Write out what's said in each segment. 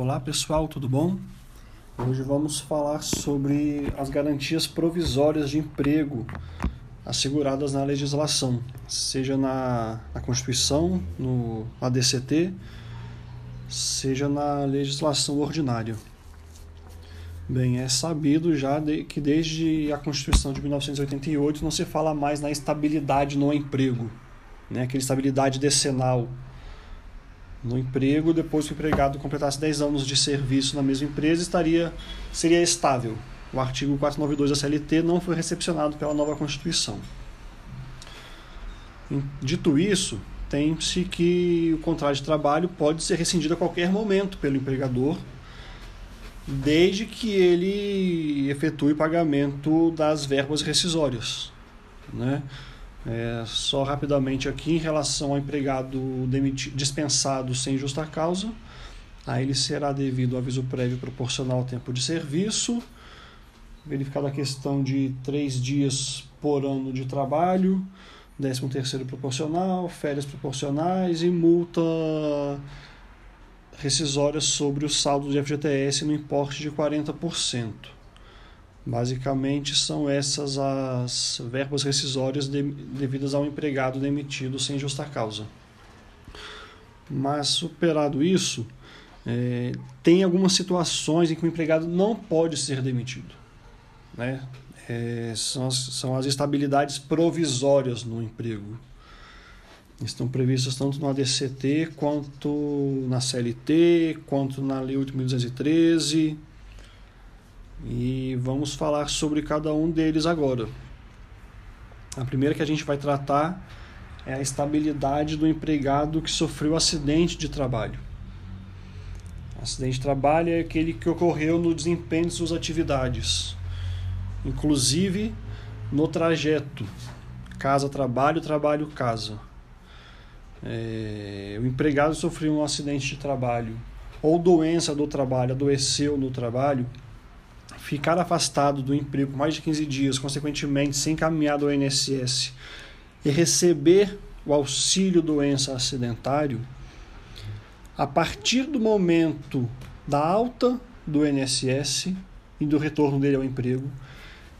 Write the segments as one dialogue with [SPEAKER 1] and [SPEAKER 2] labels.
[SPEAKER 1] Olá pessoal, tudo bom? Hoje vamos falar sobre as garantias provisórias de emprego asseguradas na legislação, seja na, na Constituição, no ADCT, seja na legislação ordinária. Bem, é sabido já de, que desde a Constituição de 1988 não se fala mais na estabilidade no emprego, né? aquela estabilidade decenal no emprego, depois que o empregado completasse 10 anos de serviço na mesma empresa, estaria seria estável. O artigo 492 da CLT não foi recepcionado pela nova Constituição. Dito isso, tem-se que o contrato de trabalho pode ser rescindido a qualquer momento pelo empregador, desde que ele efetue pagamento das verbas rescisórias. Né? É, só rapidamente aqui em relação ao empregado dispensado sem justa causa, a ele será devido aviso prévio proporcional ao tempo de serviço, verificada a questão de três dias por ano de trabalho, décimo terceiro proporcional, férias proporcionais e multa rescisória sobre o saldo de FGTS no importe de 40%. Basicamente, são essas as verbas rescisórias de, devidas ao empregado demitido sem justa causa. Mas, superado isso, é, tem algumas situações em que o empregado não pode ser demitido. Né? É, são, as, são as estabilidades provisórias no emprego. Estão previstas tanto no ADCT, quanto na CLT, quanto na Lei 8.213 e vamos falar sobre cada um deles agora. A primeira que a gente vai tratar é a estabilidade do empregado que sofreu acidente de trabalho. Acidente de trabalho é aquele que ocorreu no desempenho de suas atividades, inclusive no trajeto casa-trabalho, trabalho-casa. É, o empregado sofreu um acidente de trabalho ou doença do trabalho, adoeceu no trabalho ficar afastado do emprego por mais de 15 dias, consequentemente sem encaminhado ao INSS e receber o auxílio doença acidentário, a partir do momento da alta do INSS e do retorno dele ao emprego,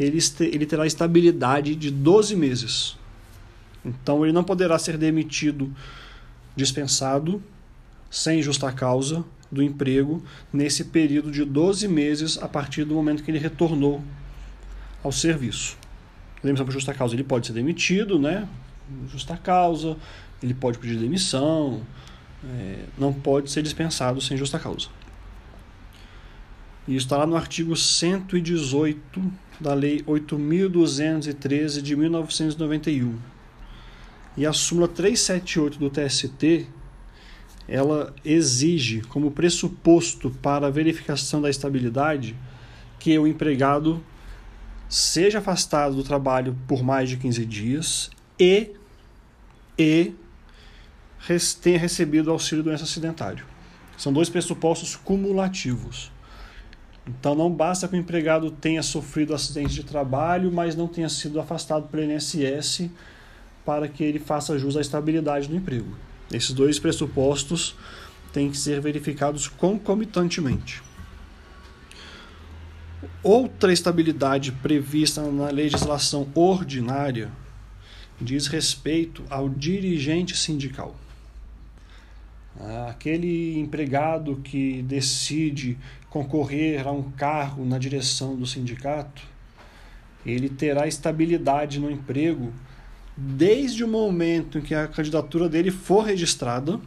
[SPEAKER 1] ele, ele terá estabilidade de 12 meses. Então ele não poderá ser demitido, dispensado, sem justa causa, do emprego nesse período de 12 meses a partir do momento que ele retornou ao serviço. Demissão por justa causa, ele pode ser demitido, né? Justa causa, ele pode pedir demissão, é, não pode ser dispensado sem justa causa. E está lá no artigo 118 da Lei 8.213 de 1991. E a súmula 378 do TST ela exige como pressuposto para a verificação da estabilidade que o empregado seja afastado do trabalho por mais de 15 dias e, e tenha recebido auxílio doença acidentário. São dois pressupostos cumulativos. Então não basta que o empregado tenha sofrido acidente de trabalho, mas não tenha sido afastado pelo INSS para que ele faça jus à estabilidade do emprego. Esses dois pressupostos têm que ser verificados concomitantemente. Outra estabilidade prevista na legislação ordinária diz respeito ao dirigente sindical. Aquele empregado que decide concorrer a um cargo na direção do sindicato, ele terá estabilidade no emprego desde o momento em que a candidatura dele for registrada,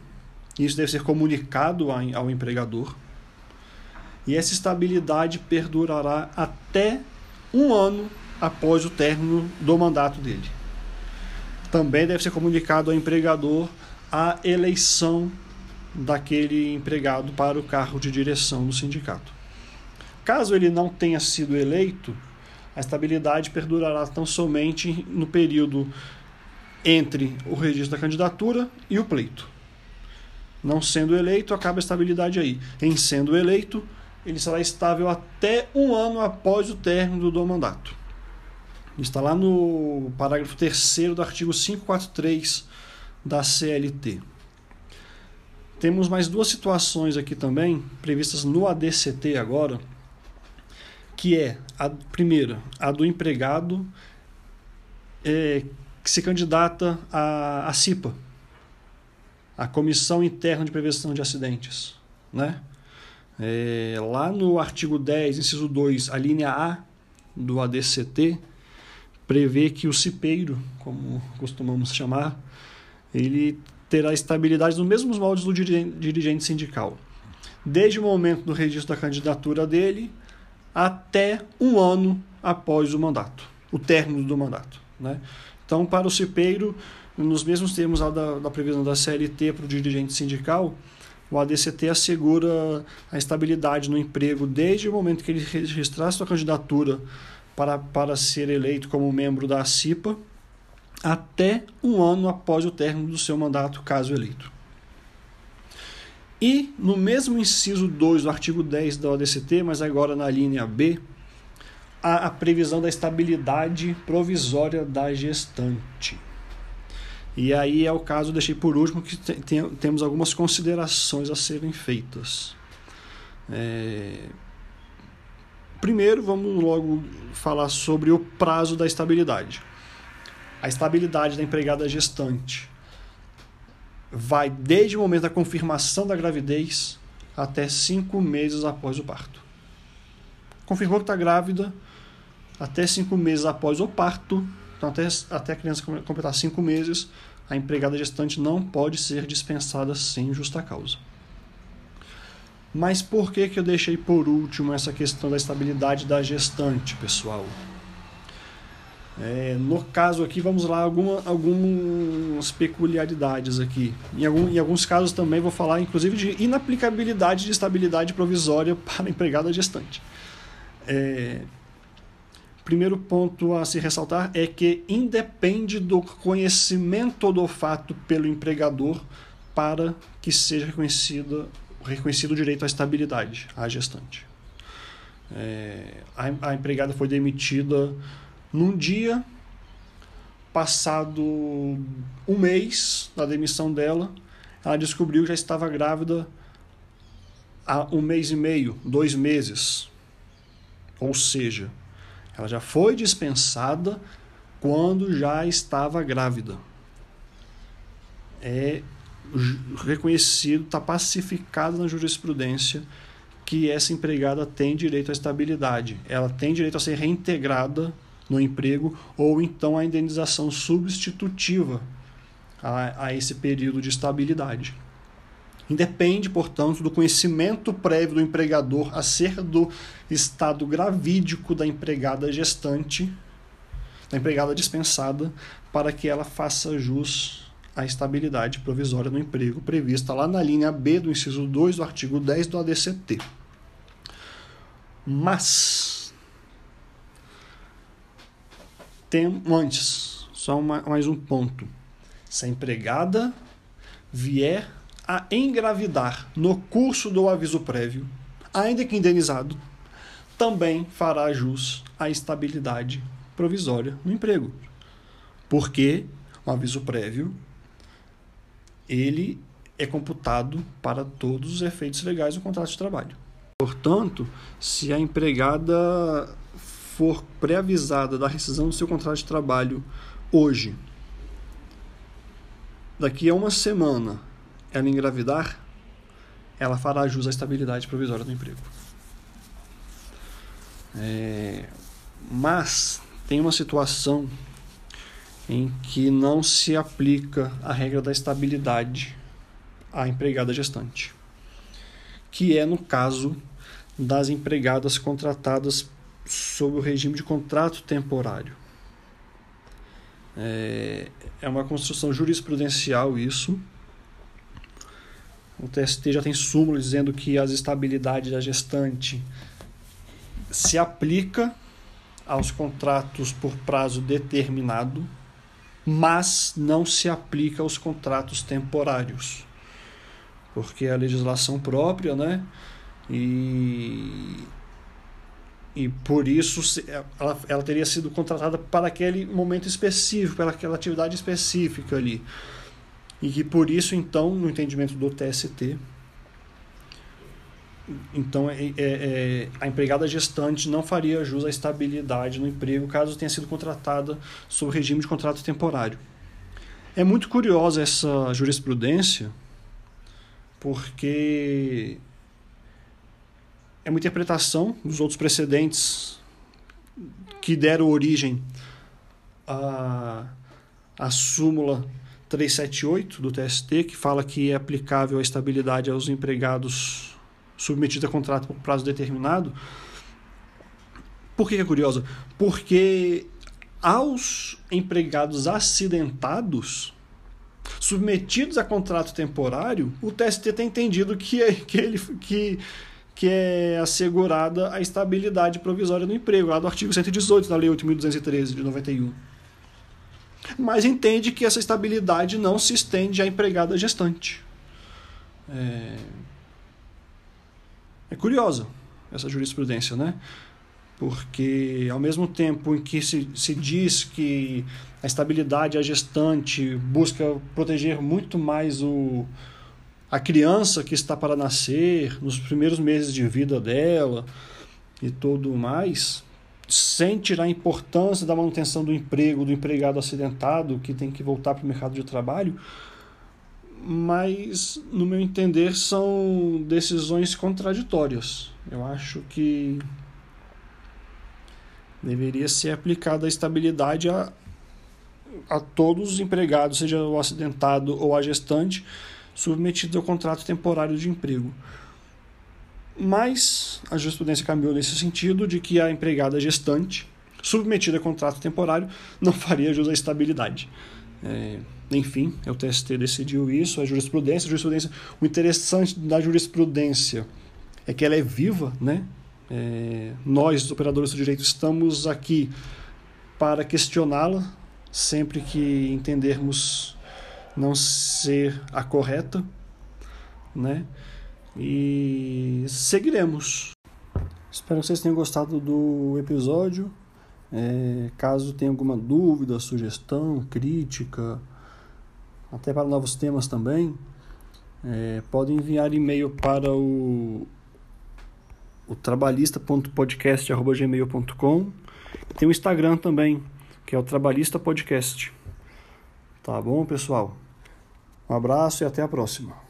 [SPEAKER 1] isso deve ser comunicado ao empregador, e essa estabilidade perdurará até um ano após o término do mandato dele. Também deve ser comunicado ao empregador a eleição daquele empregado para o cargo de direção do sindicato. Caso ele não tenha sido eleito, a estabilidade perdurará tão somente no período entre o registro da candidatura e o pleito. Não sendo eleito, acaba a estabilidade aí. Em sendo eleito, ele será estável até um ano após o término do mandato. Está lá no parágrafo 3 do artigo 543 da CLT. Temos mais duas situações aqui também, previstas no ADCT agora, que é a primeira, a do empregado é, que se candidata à, à CIPA, a Comissão Interna de Prevenção de Acidentes. Né? É, lá no artigo 10, inciso 2, a linha A do ADCT, prevê que o cipeiro, como costumamos chamar, ele terá estabilidade nos mesmos moldes do dirigente sindical, desde o momento do registro da candidatura dele até um ano após o mandato, o término do mandato. Né? Então, para o cipeiro, nos mesmos termos da, da previsão da CLT para o dirigente sindical, o ADCT assegura a estabilidade no emprego desde o momento que ele registrar sua candidatura para, para ser eleito como membro da CIPA até um ano após o término do seu mandato, caso eleito. E no mesmo inciso 2 do artigo 10 da ODCT, mas agora na linha B, há a previsão da estabilidade provisória da gestante. E aí é o caso, deixei por último, que tem, temos algumas considerações a serem feitas. É... Primeiro, vamos logo falar sobre o prazo da estabilidade. A estabilidade da empregada gestante vai desde o momento da confirmação da gravidez até cinco meses após o parto. Confirmou que está grávida, até cinco meses após o parto, então, até, até a criança completar cinco meses, a empregada gestante não pode ser dispensada sem justa causa. Mas por que, que eu deixei por último essa questão da estabilidade da gestante, pessoal? É, no caso aqui, vamos lá, alguma, algumas peculiaridades aqui. Em, algum, em alguns casos também vou falar, inclusive, de inaplicabilidade de estabilidade provisória para empregada gestante. É, primeiro ponto a se ressaltar é que independe do conhecimento do fato pelo empregador para que seja reconhecido, o direito à estabilidade à gestante. É, a, a empregada foi demitida num dia, passado um mês da demissão dela, ela descobriu que já estava grávida há um mês e meio, dois meses. Ou seja, ela já foi dispensada quando já estava grávida. É reconhecido, está pacificado na jurisprudência que essa empregada tem direito à estabilidade. Ela tem direito a ser reintegrada no emprego ou então a indenização substitutiva a, a esse período de estabilidade. Independe, portanto, do conhecimento prévio do empregador acerca do estado gravídico da empregada gestante, da empregada dispensada, para que ela faça jus à estabilidade provisória no emprego prevista lá na linha B do inciso 2 do artigo 10 do ADCT. Mas, tem antes, só uma, mais um ponto. Se a empregada vier a engravidar no curso do aviso prévio, ainda que indenizado, também fará jus à estabilidade provisória no emprego. Porque o aviso prévio ele é computado para todos os efeitos legais do contrato de trabalho. Portanto, se a empregada for pré-avisada da rescisão do seu contrato de trabalho hoje, daqui a uma semana ela engravidar, ela fará jus à estabilidade provisória do emprego. É, mas tem uma situação em que não se aplica a regra da estabilidade à empregada gestante, que é no caso das empregadas contratadas sob o regime de contrato temporário. É, é uma construção jurisprudencial isso, o TST já tem súmula dizendo que as estabilidades da gestante se aplica aos contratos por prazo determinado, mas não se aplica aos contratos temporários. Porque é a legislação própria, né? E, e por isso ela, ela teria sido contratada para aquele momento específico, para aquela atividade específica ali. E que por isso, então, no entendimento do TST, então é, é, é, a empregada gestante não faria jus à estabilidade no emprego caso tenha sido contratada sob regime de contrato temporário. É muito curiosa essa jurisprudência, porque é uma interpretação dos outros precedentes que deram origem à, à súmula 378 do TST, que fala que é aplicável a estabilidade aos empregados submetidos a contrato por prazo determinado. Por que é curiosa? Porque aos empregados acidentados submetidos a contrato temporário, o TST tem entendido que, é, que, ele, que, que é assegurada a estabilidade provisória do emprego, lá do artigo 118 da Lei 8.213 de 91 mas entende que essa estabilidade não se estende à empregada gestante. É, é curiosa essa jurisprudência, né? Porque ao mesmo tempo em que se, se diz que a estabilidade a gestante busca proteger muito mais o, a criança que está para nascer, nos primeiros meses de vida dela e tudo mais, sem tirar a importância da manutenção do emprego, do empregado acidentado que tem que voltar para o mercado de trabalho, mas, no meu entender, são decisões contraditórias. Eu acho que deveria ser aplicada a estabilidade a, a todos os empregados, seja o acidentado ou a gestante, submetido ao contrato temporário de emprego. Mas a jurisprudência caminhou nesse sentido de que a empregada gestante, submetida a contrato temporário, não faria jus à estabilidade. É, enfim, o TST decidiu isso, a jurisprudência, a jurisprudência. O interessante da jurisprudência é que ela é viva, né? É, nós, operadores do direito, estamos aqui para questioná-la sempre que entendermos não ser a correta, né? E seguiremos. Espero que vocês tenham gostado do episódio. É, caso tenha alguma dúvida, sugestão, crítica, até para novos temas também, é, podem enviar e-mail para o, o trabalhista.podcast.gmail.com Tem o Instagram também, que é o Trabalhista Podcast. Tá bom, pessoal? Um abraço e até a próxima.